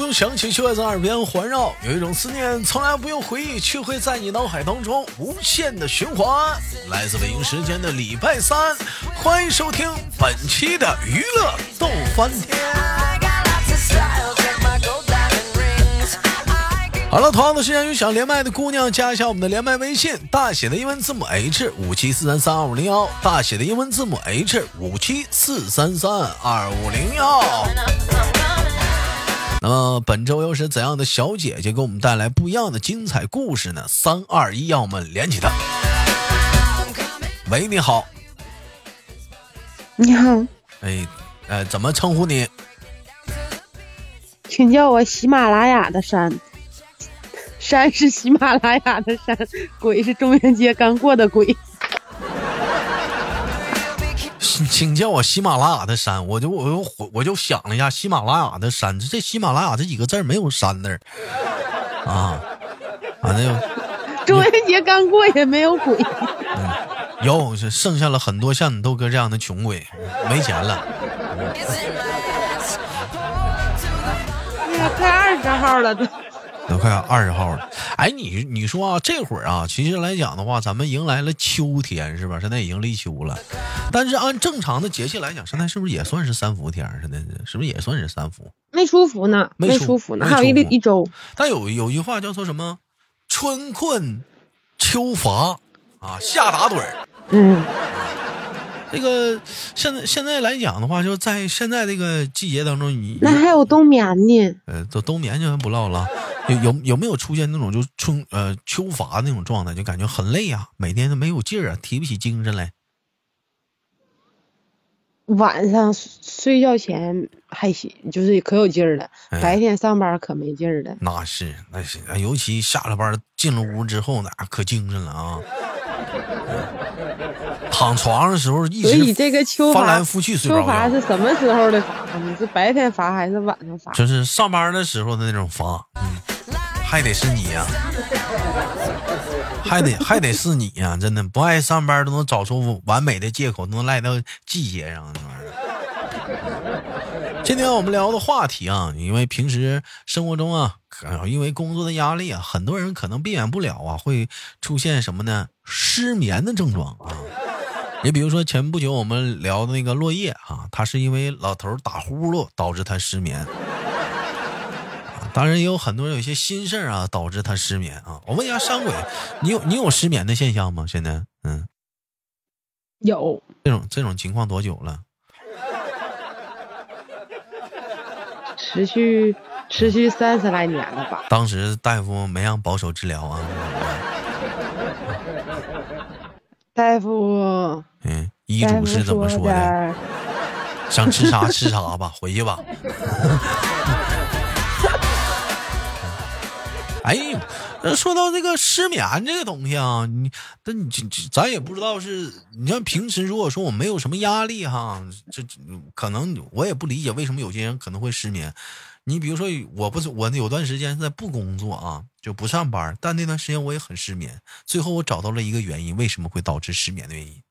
不用想起，却会在耳边环绕；有一种思念从来不用回忆，却会在你脑海当中无限的循环。来自北京时间的礼拜三，欢迎收听本期的娱乐逗翻天。好了，同样的时间，有想连麦的姑娘，加一下我们的连麦微信，大写的英文字母 H 五七四三三二五零幺，大写的英文字母 H 五七四三三二五零幺。那么本周又是怎样的小姐姐给我们带来不一样的精彩故事呢？三二一，让我们连起她。喂，你好，你好，哎，呃，怎么称呼你？请叫我喜马拉雅的山。山是喜马拉雅的山，鬼是中元节刚过的鬼。请请叫我喜马拉雅的山，我就我就我就想了一下，喜马拉雅的山，这喜马拉雅这几个字没有山字儿啊，完了又 中元节刚过也没有鬼，有是剩下了很多像你豆哥这样的穷鬼，没钱了。哎呀，快二十号了都。都快二十号了，哎，你你说啊，这会儿啊，其实来讲的话，咱们迎来了秋天，是吧？现在已经立秋了，但是按正常的节气来讲，现在是不是也算是三伏天？现在是不是也算是三伏？没出伏呢，没出伏呢，还有一一周。但有有句话叫做什么？春困秋乏啊，夏打盹儿。嗯，这个现在现在来讲的话，就在现在这个季节当中，你那还有冬眠呢。呃，都冬眠就先不唠了。有有有没有出现那种就春呃秋乏那种状态，就感觉很累啊，每天都没有劲儿啊，提不起精神来。晚上睡觉前还行，就是可有劲儿了，哎白天上班可没劲儿了。那是那是，哎尤其下了班进了屋之后，那可精神了啊。躺床上的时候一所以直这个秋乏翻来覆去睡不秋着秋，乏是什么时候的乏呢？是白天乏还是晚上乏？就是上班的时候的那种乏，嗯，还得是你呀、还得还得是你呀、真的不爱上班都能找出完美的借口，能赖到季节上那玩意儿。今天我们聊的话题啊，因为平时生活中啊，可因为工作的压力啊，很多人可能避免不了啊，会出现什么呢？失眠的症状啊。你比如说前不久我们聊的那个落叶啊，他是因为老头打呼噜导致他失眠。啊当然也有很多人有一些心事儿啊，导致他失眠啊。我问一下山鬼，你有你有失眠的现象吗？现在，嗯，有，这种这种情况多久了？持续持续三十来年了吧？当时大夫没让保守治疗啊？大夫，嗯，医嘱是怎么说的？的？想吃啥吃啥吧，回去吧。哎，那说到这个失眠这个东西啊，你，但你这这咱也不知道是，你像平时如果说我没有什么压力哈，这这可能我也不理解为什么有些人可能会失眠。你比如说，我不是我有段时间在不工作啊，就不上班，但那段时间我也很失眠。最后我找到了一个原因，为什么会导致失眠的原因。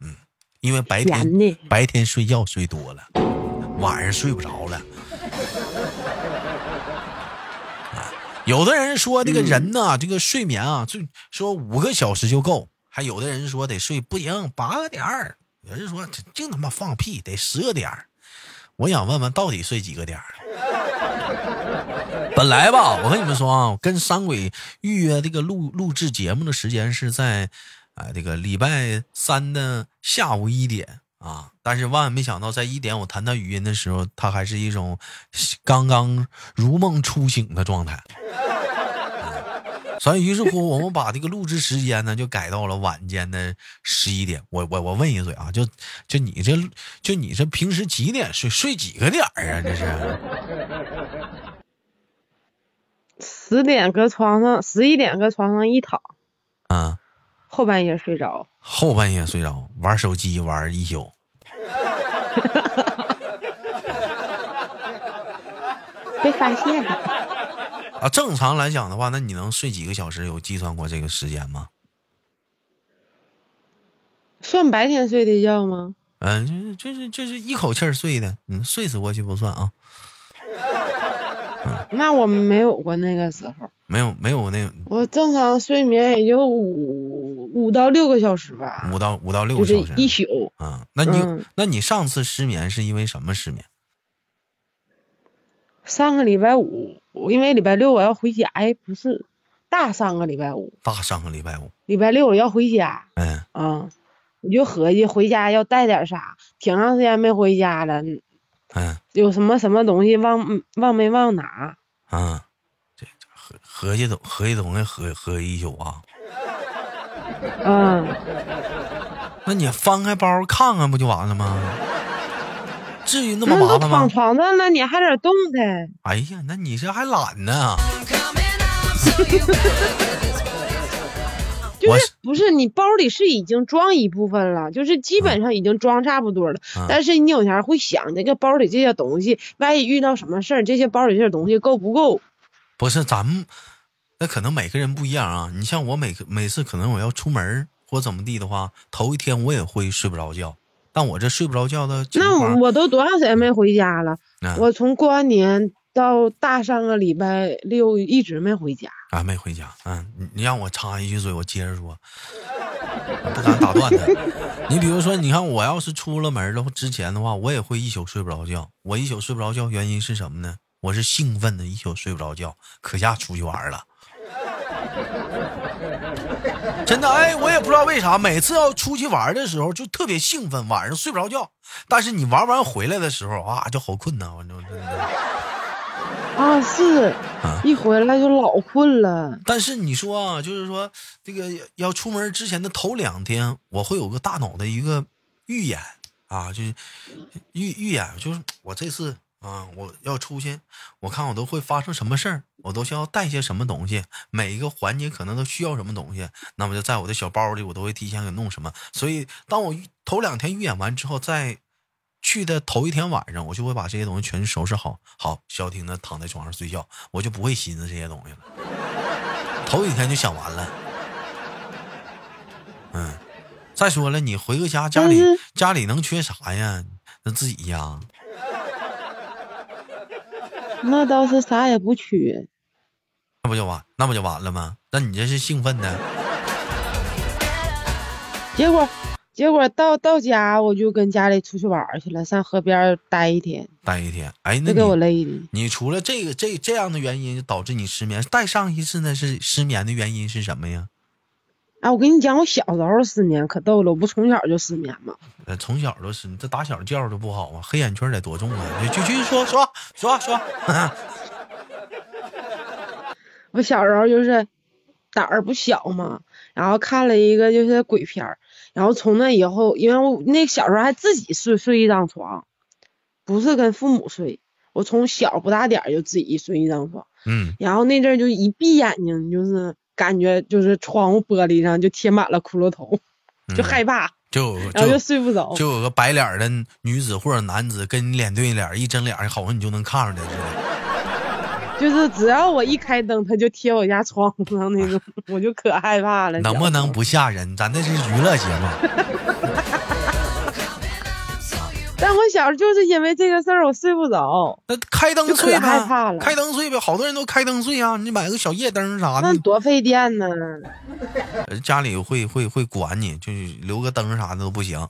嗯，因为白天白天睡觉睡多了，晚上睡不着了。有的人说这个人呐，这个睡眠啊，最说五个小时就够，还有的人说得睡不行八个点儿，有人说这净他妈放屁，得十个点儿。我想问问，到底睡几个点儿？本来吧，我跟你们说啊，我跟山鬼预约这个录录制节目的时间是在，啊、这个礼拜三的下午一点啊，但是万万没想到，在一点我谈他语音的时候，他还是一种刚刚如梦初醒的状态。所以，于是乎，我们把这个录制时间呢，就改到了晚间的十一点。我我我问一嘴啊，就就你这就你这平时几点睡？睡几个点儿啊？这是？十点搁床上，十一点搁床上一躺，啊，后半夜睡着，后半夜睡着玩手机玩一宿，被发现了。啊，正常来讲的话，那你能睡几个小时？有计算过这个时间吗？算白天睡的觉吗？嗯、就是就是就是一口气儿睡的，嗯，睡死过去不算啊，那我没有过那个时候，没有没有那个我正常睡眠也就五五到六个小时吧，五到五到六就是个小时一宿。啊。那你、嗯那你上次失眠是因为什么失眠？上个礼拜五，因为礼拜六我要回家，哎，不是，大上个礼拜五，大上个礼拜五，礼拜六我要回家，嗯啊，我就合计回家要带点啥，挺长时间没回家了，嗯有什么什么东西忘忘没忘拿？啊，这这合合计总合计东西合合一宿啊。嗯，那你翻开包看看不就完了吗？至于那么麻烦吗躺？床上了，你还得动弹。哎呀，那你这还懒呢？我就是不是你包里是已经装一部分了，就是基本上已经装差不多了，嗯但是你有前会想这个包里这些东西，万一遇到什么事儿，这些包里这些东西够不够？不是咱们，那可能每个人不一样啊。你像我每个每次可能我要出门或怎么地的话，头一天我也会睡不着觉，但我这睡不着觉的那况，我都多长时间没回家了？嗯我从过完年到大上个礼拜六一直没回家。啊没回家。嗯，你你让我插一句嘴，我接着说，不敢打断他。你比如说，你看我要是出了门的，之前的话，我也会一宿睡不着觉。我一宿睡不着觉，原因是什么呢？我是兴奋的，一宿睡不着觉，可下出去玩了。真的，哎，我也不知道为啥，每次要出去玩的时候就特别兴奋，晚上睡不着觉。但是你玩完回来的时候啊，就好困呐，我就真的。啊，是啊一回来就老困了。但是你说啊，就是说这个要出门之前的头两天，我会有个大脑的一个预演啊，就是预预演，就是我这次啊，我要出去，我看我都会发生什么事儿，我都需要带些什么东西，每一个环节可能都需要什么东西，那么就在我的小包里，我都会提前给弄什么。所以当我头两天预演完之后，在去的头一天晚上，我就会把这些东西全收拾好，好消停的躺在床上睡觉，我就不会寻思这些东西了。头几天就想完了。嗯，再说了，你回个家，家里家里能缺啥呀？那自己呀。那倒是啥也不缺。那不就完，那不就完了吗？那你这是兴奋呢，结果结果到到家我就跟家里出去玩儿去了，上河边儿待一天，待一天。哎，那给我累的。你除了这个这这样的原因导致你失眠，再上一次呢是失眠的原因是什么呀？啊，我跟你讲，我小时候失眠可逗了，我不从小就失眠吗？呃，从小都是，这打小觉就不好啊，黑眼圈得多重啊！你就继续说说说说，我小时候就是胆儿不小嘛，然后看了一个就是鬼片儿，然后从那以后，因为我那小时候还自己睡睡一张床，不是跟父母睡，我从小不大点儿就自己睡一张床，嗯，然后那阵就一闭眼睛，就是感觉就是窗户玻璃上就贴满了骷髅头，就嗯害怕，就然后就就睡不着。就有个白脸的女子或者男子跟你脸对脸，一睁脸好像你就能看出来似的。就是只要我一开灯，他就贴我家窗户上那种，我就可害怕了。能不能不吓人？咱这是娱乐节目。但我小时候就是因为这个事儿，我睡不着，那开灯睡害怕了呗，开灯睡呗，好多人都开灯睡啊。你买个小夜灯啥的，那多费电呢。呃 家里会会会管你，就是留个灯啥的都不行。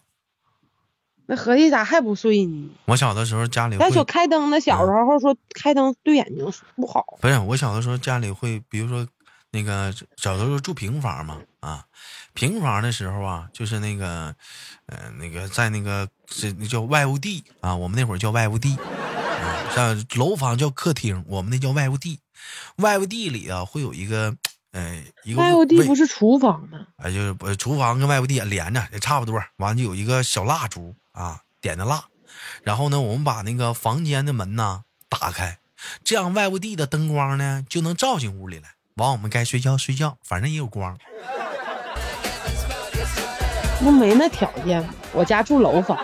那合计咋还不睡呢？我小的时候家里再说会，开灯，那小时候说开灯对眼睛不好。不是我小的时候家里会，比如说那个小的时候住平房嘛，啊，平房的时候啊，就是那个，呃，那个在那个是那叫外屋地啊，我们那会儿叫外屋地，啊，像楼房叫客厅，我们那叫外屋地。外屋地里啊会有一个，呃，一个外屋地不是厨房吗？啊，就是呃厨房跟外屋地连着也差不多，完就有一个小蜡烛啊，点的蜡，然后呢，我们把那个房间的门呢打开，这样外屋地的灯光呢就能照进屋里来。完，我们该睡觉睡觉，反正也有光。那没那条件？我家住楼房，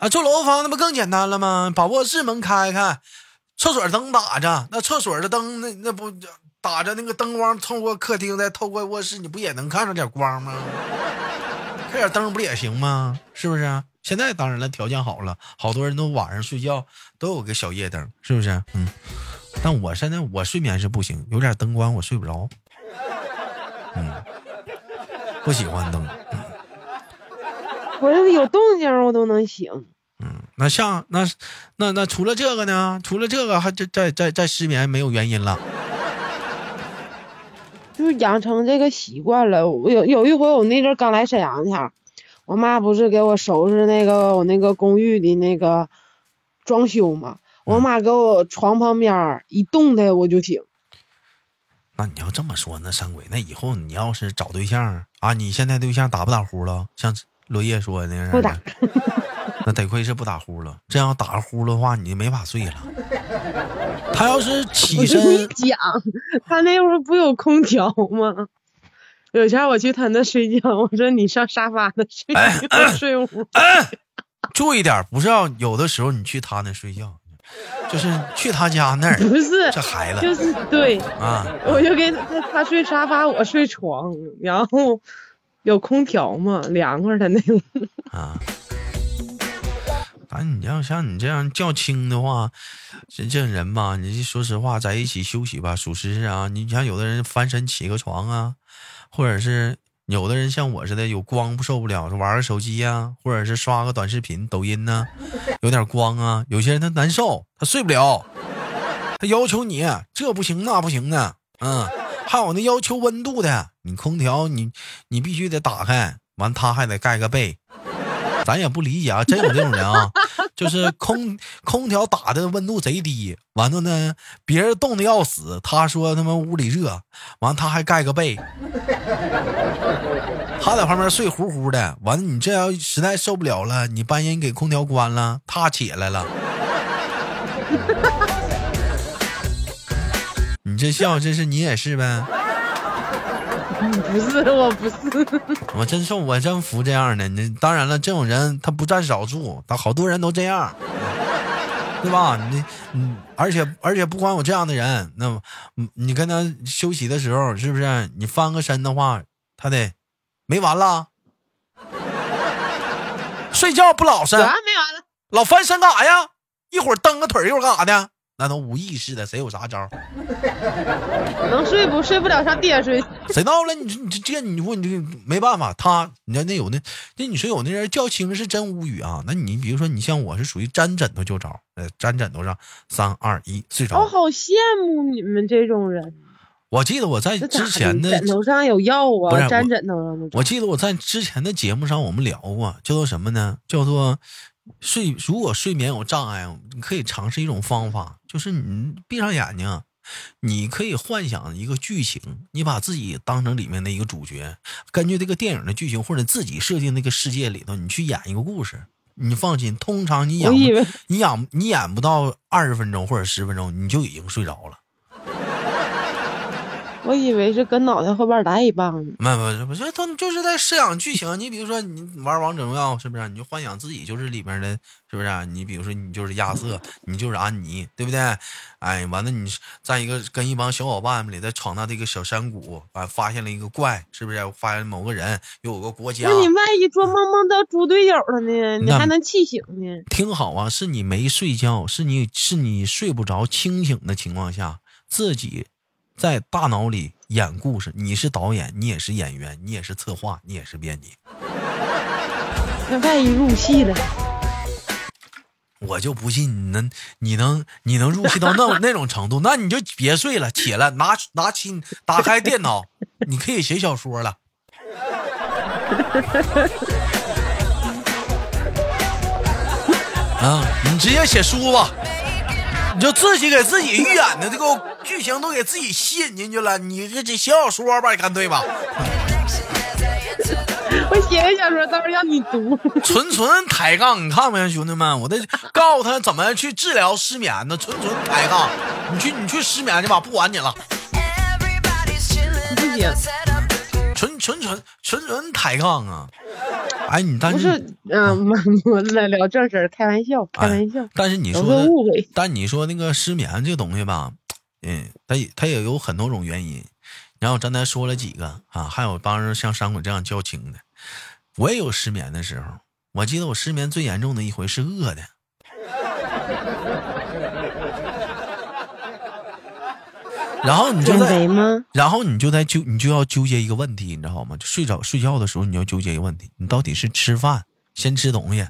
啊，住楼房那不更简单了吗？把卧室门开开，厕所灯打着，那厕所的灯那那不打着那个灯光透过客厅再透过卧室，你不也能看着点光吗？开点灯不也行吗？是不是啊？现在当然了，条件好了，好多人都晚上睡觉都有个小夜灯，是不是？嗯，但我现在我睡眠是不行，有点灯光我睡不着。嗯，不喜欢灯。嗯我这有动静我都能醒。嗯，那像那那那除了这个呢？除了这个还再再再再失眠没有原因了。就是养成这个习惯了。我有有一回，我那阵刚来沈阳前，我妈不是给我收拾那个我那个公寓的那个装修嘛，我妈给我床旁边一动弹我就醒。那你要这么说，那山鬼，那以后你要是找对象啊，你现在对象打不打呼了？像落叶说的那样，不打。那得亏是不打呼了，这样打个呼的话，你就没法睡了。他要是起我跟你身，讲，他那会儿不有空调吗？有天我去他那睡觉，我说你上沙发那睡，哎你给我睡屋。注意点，不是要有的时候你去他那睡觉，就是去他家那儿。不是，这孩子就是对，啊，我就跟他他睡沙发，我睡床，然后有空调嘛，凉快的那种。啊。反正你要像你这样较轻的话，这这人吧，你说实话，在一起休息吧，属实是啊。你像有的人翻身起个床啊，或者是有的人像我似的有光不受不了，玩个手机呀、或者是刷个短视频、抖音呢、有点光啊。有些人他难受，他睡不了，他要求你这不行那不行的，嗯，还有那要求温度的，你空调你你必须得打开，完他还得盖个被。咱也不理解啊，真有这种人啊，就是空空调打的温度贼低，完了呢，别人冻的要死，他说他妈屋里热，完了他还盖个被，他在旁边睡呼呼的，完了你这要实在受不了了，你半夜你给空调关了，他起来了，你这笑，这是你也是呗？不是，我不是。我真受，我真服这样的。你当然了，这种人他不占少数，他好多人都这样，对吧？你你，而且而且不光有这样的人，那么嗯你跟他休息的时候，是不是你翻个身的话，他得没完了？睡觉不老实，完没完了？老翻身干啥呀？一会儿蹬个腿，一会儿干啥的？那都无意识的，谁有啥招儿？能睡不睡不了，上地下睡。谁闹了？你说你这这你说你这个没办法，他你看那有那那你说有那人叫轻是真无语啊。那你比如说你像我是属于粘枕头就着，呃，粘枕头上三二一睡着。我好羡慕你们这种人。我记得我在之前的枕头上有药啊，不是我粘枕头上。我记得我在之前的节目上我们聊过，叫做什么呢？叫做睡。如果睡眠有障碍，你可以尝试一种方法，就是你闭上眼睛，你可以幻想一个剧情，你把自己当成里面的一个主角，根据这个电影的剧情或者自己设定那个世界里头，你去演一个故事。你放心，通常你演你演你演不到二十分钟或者十分钟，你就已经睡着了。我以为是跟脑袋后边来一棒呢。没没不，是，他就是在设想剧情。你比如说，你玩王者荣耀是不是？你就幻想自己就是里面的，是不是啊？你比如说，你就是亚瑟，你就是安妮，对不对？哎，完了，你在一个跟一帮小伙伴们里头闯荡这个小山谷，啊，发现了一个怪，是不是？发现某个人，又有个国家那。你万一做梦梦到猪队友了呢？你还能气醒呢？听好啊，是你没睡觉，是你是你睡不着清醒的情况下，自己在大脑里演故事。你是导演，你也是演员，你也是策划，你也是编辑。那万一入戏了，我就不信你能，你能，你能入戏到那 那种程度，那你就别睡了，起来拿拿起打开电脑，你可以写小说了。啊，你直接写书吧，你就自己给自己预演的这个剧情都给自己吸引进去了，你这这写小说吧，你看对吧，我写的小说到时候让你读。纯纯抬杠，你看没，兄弟们，我得告诉他怎么去治疗失眠呢？纯纯抬杠，你去你去失眠去吧，不管你了。不行，纯纯纯纯抬杠啊！哎，你但不是，嗯，我我来聊正事儿，开玩笑，开玩笑。但是你说，误会。但你说那个失眠这个东西吧，嗯，它它也有很多种原因。然后刚才说了几个啊，还有帮人像山鬼这样较轻的。我也有失眠的时候，我记得我失眠最严重的一回是饿的。然后你就在，然后你就在纠，你就要纠结一个问题，你知道吗？就睡着睡觉的时候，你要纠结一个问题：你到底是吃饭先吃东西，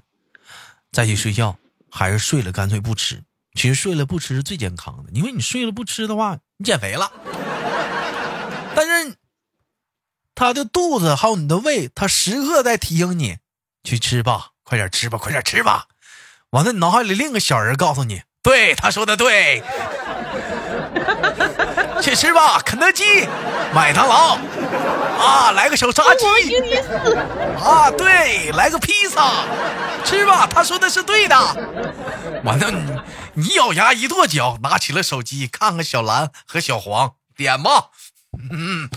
再去睡觉，还是睡了干脆不吃？其实睡了不吃是最健康的，因为你睡了不吃的话，你减肥了。但是，他的肚子还有你的胃，他时刻在提醒你去吃吧，快点吃吧，快点吃吧。完了，你脑海里另一个小人告诉你：对，他说的对。去吃吧，肯德基、麦当劳，啊，来个小炸鸡，啊，对，来个披萨，吃吧，他说的是对的。完了，你你咬牙一跺脚，拿起了手机，看看小蓝和小黄，点吧。嗯，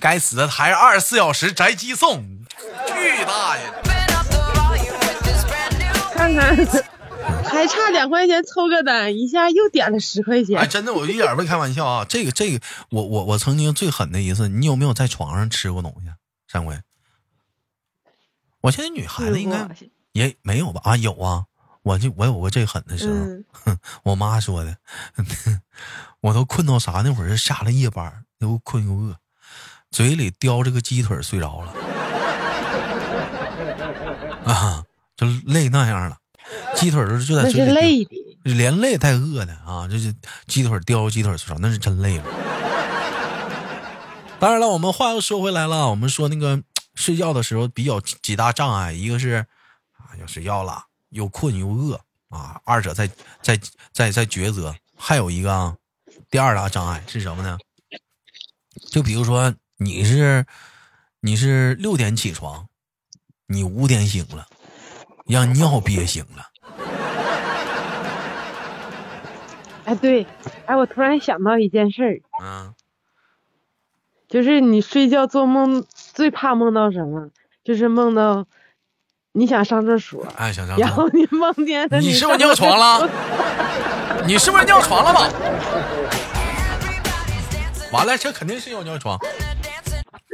该死的还是二十四小时宅机送，巨大爷！看看。还差两块钱凑个单，一下又点了十块钱。哎，真的，我一点没开玩笑啊！这个，这个，我我我曾经最狠的一次，你有没有在床上吃过东西？上回，我现在女孩子应该也没有吧？啊，有啊！我就我有过最狠的时候，我妈说的，我都困到啥？那会儿是下了夜班，又困又饿，嘴里叼着个鸡腿睡着了，啊，就累那样了。鸡腿都是就在嘴里，累的，连累带饿的啊！这是鸡腿叼鸡腿儿吃，那是真累了。当然了，我们话又说回来了，我们说那个睡觉的时候比较几大障碍，一个是啊要睡觉了，又困又饿啊，二者在在在在抉择。还有一个啊，第二大障碍是什么呢？就比如说你是你是六点起床，你五点醒了。让尿憋醒了。哎，对，哎，我突然想到一件事儿，嗯，就是你睡觉做梦最怕梦到什么？就是梦到你想上厕所，哎，想上，然后你梦见你是不是尿床了？你是不是尿床了吧？完了，这肯定是要尿床。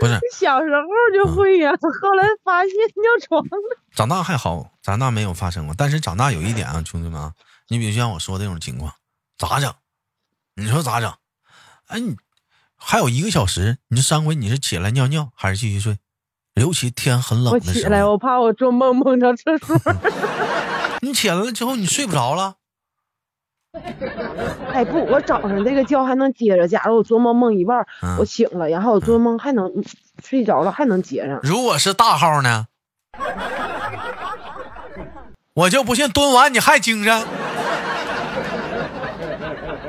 不是小时候就会呀，后来发现尿床了。长大还好，长大没有发生过。但是长大有一点啊，兄弟们，你比如像我说的这种情况，咋整？你说咋整？哎，你还有一个小时，你这三回你是起来尿尿还是继续睡？尤其天很冷的时候。我起来，我怕我做梦梦着厕所。你起来了之后，你睡不着了。哎不，我早上这个觉还能接着。假如我做梦梦一半，我醒了，然后我做梦还能睡着了，还能接上。如果是大号呢？我就不信蹲完你还精神。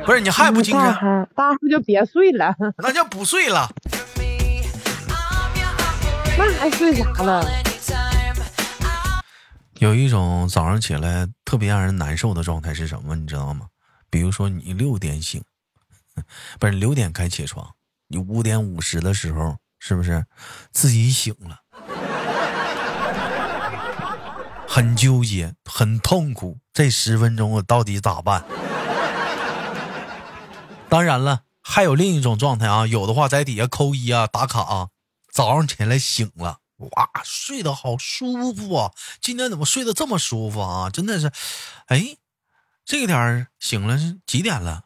不是你还不精神？大号就别睡了，那就不睡了。那还睡啥了？有一种早上起来特别让人难受的状态是什么？你知道吗？比如说你六点醒，不是六点该起床，你五点五十的时候是不是自己醒了？很纠结，很痛苦。这十分钟我到底咋办？当然了，还有另一种状态啊，有的话在底下扣一啊，打卡啊。早上起来醒了。哇，睡得好舒服啊！今天怎么睡得这么舒服啊？真的是，哎，这个点儿醒了是几点了？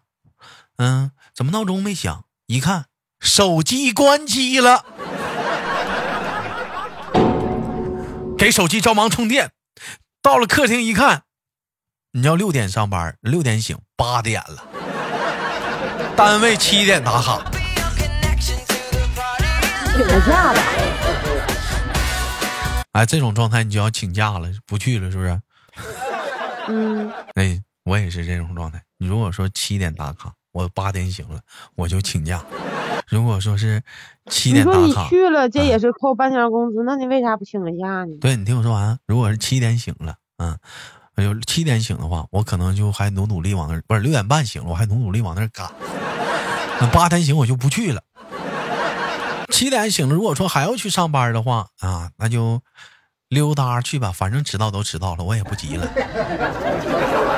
嗯，怎么闹钟没响？一看手机关机了，给手机着忙充电。到了客厅一看，你要六点上班，六点醒，八点了，单位七点打卡，请个假吧。哎，这种状态你就要请假了，不去了，是不是？嗯。哎，我也是这种状态。你如果说七点打卡，我八点醒了，我就请假。如果说是七点打卡，你说你去了，这也是扣半天工资，那你为啥不请个假呢？对你听我说完。如果是七点醒了，嗯，哎呦，七点醒的话，我可能就还努努力往那，不是六点半醒了，我还努努力往那儿赶。那八点醒我就不去了。七点醒了，如果说还要去上班的话啊，那就溜达去吧，反正迟到都迟到了，我也不急了，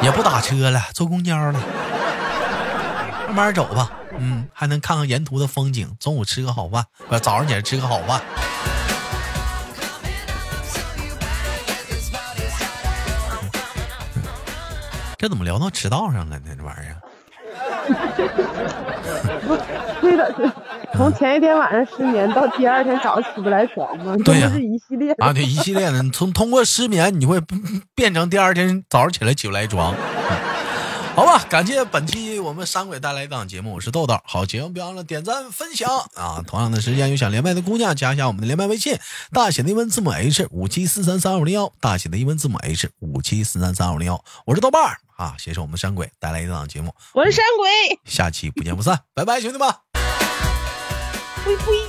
也不打车了，坐公交了，慢慢走吧。嗯，还能看看沿途的风景，中午吃个好饭，不，早上起来吃个好饭。这怎么聊到迟到上了呢？这玩意儿。对的，从前一天晚上失眠到第二天早上起不来床嘛，对呀这是一系列的。啊，对，一系列的，你从通过失眠，你会变成第二天早上起来起不来床。好吧，感谢本期我们山鬼带来一档节目，我是豆豆。好，节目别忘了点赞分享啊！同样的时间，有想连麦的姑娘，加一下我们的连麦微信，大写的英文字母 H 五七四三三五零幺，大写的英文字母 H 五七四三三五零幺。我是豆瓣儿啊，携手我们山鬼带来一档节目，我是山鬼，下期不见不散，拜拜，兄弟们。灰灰。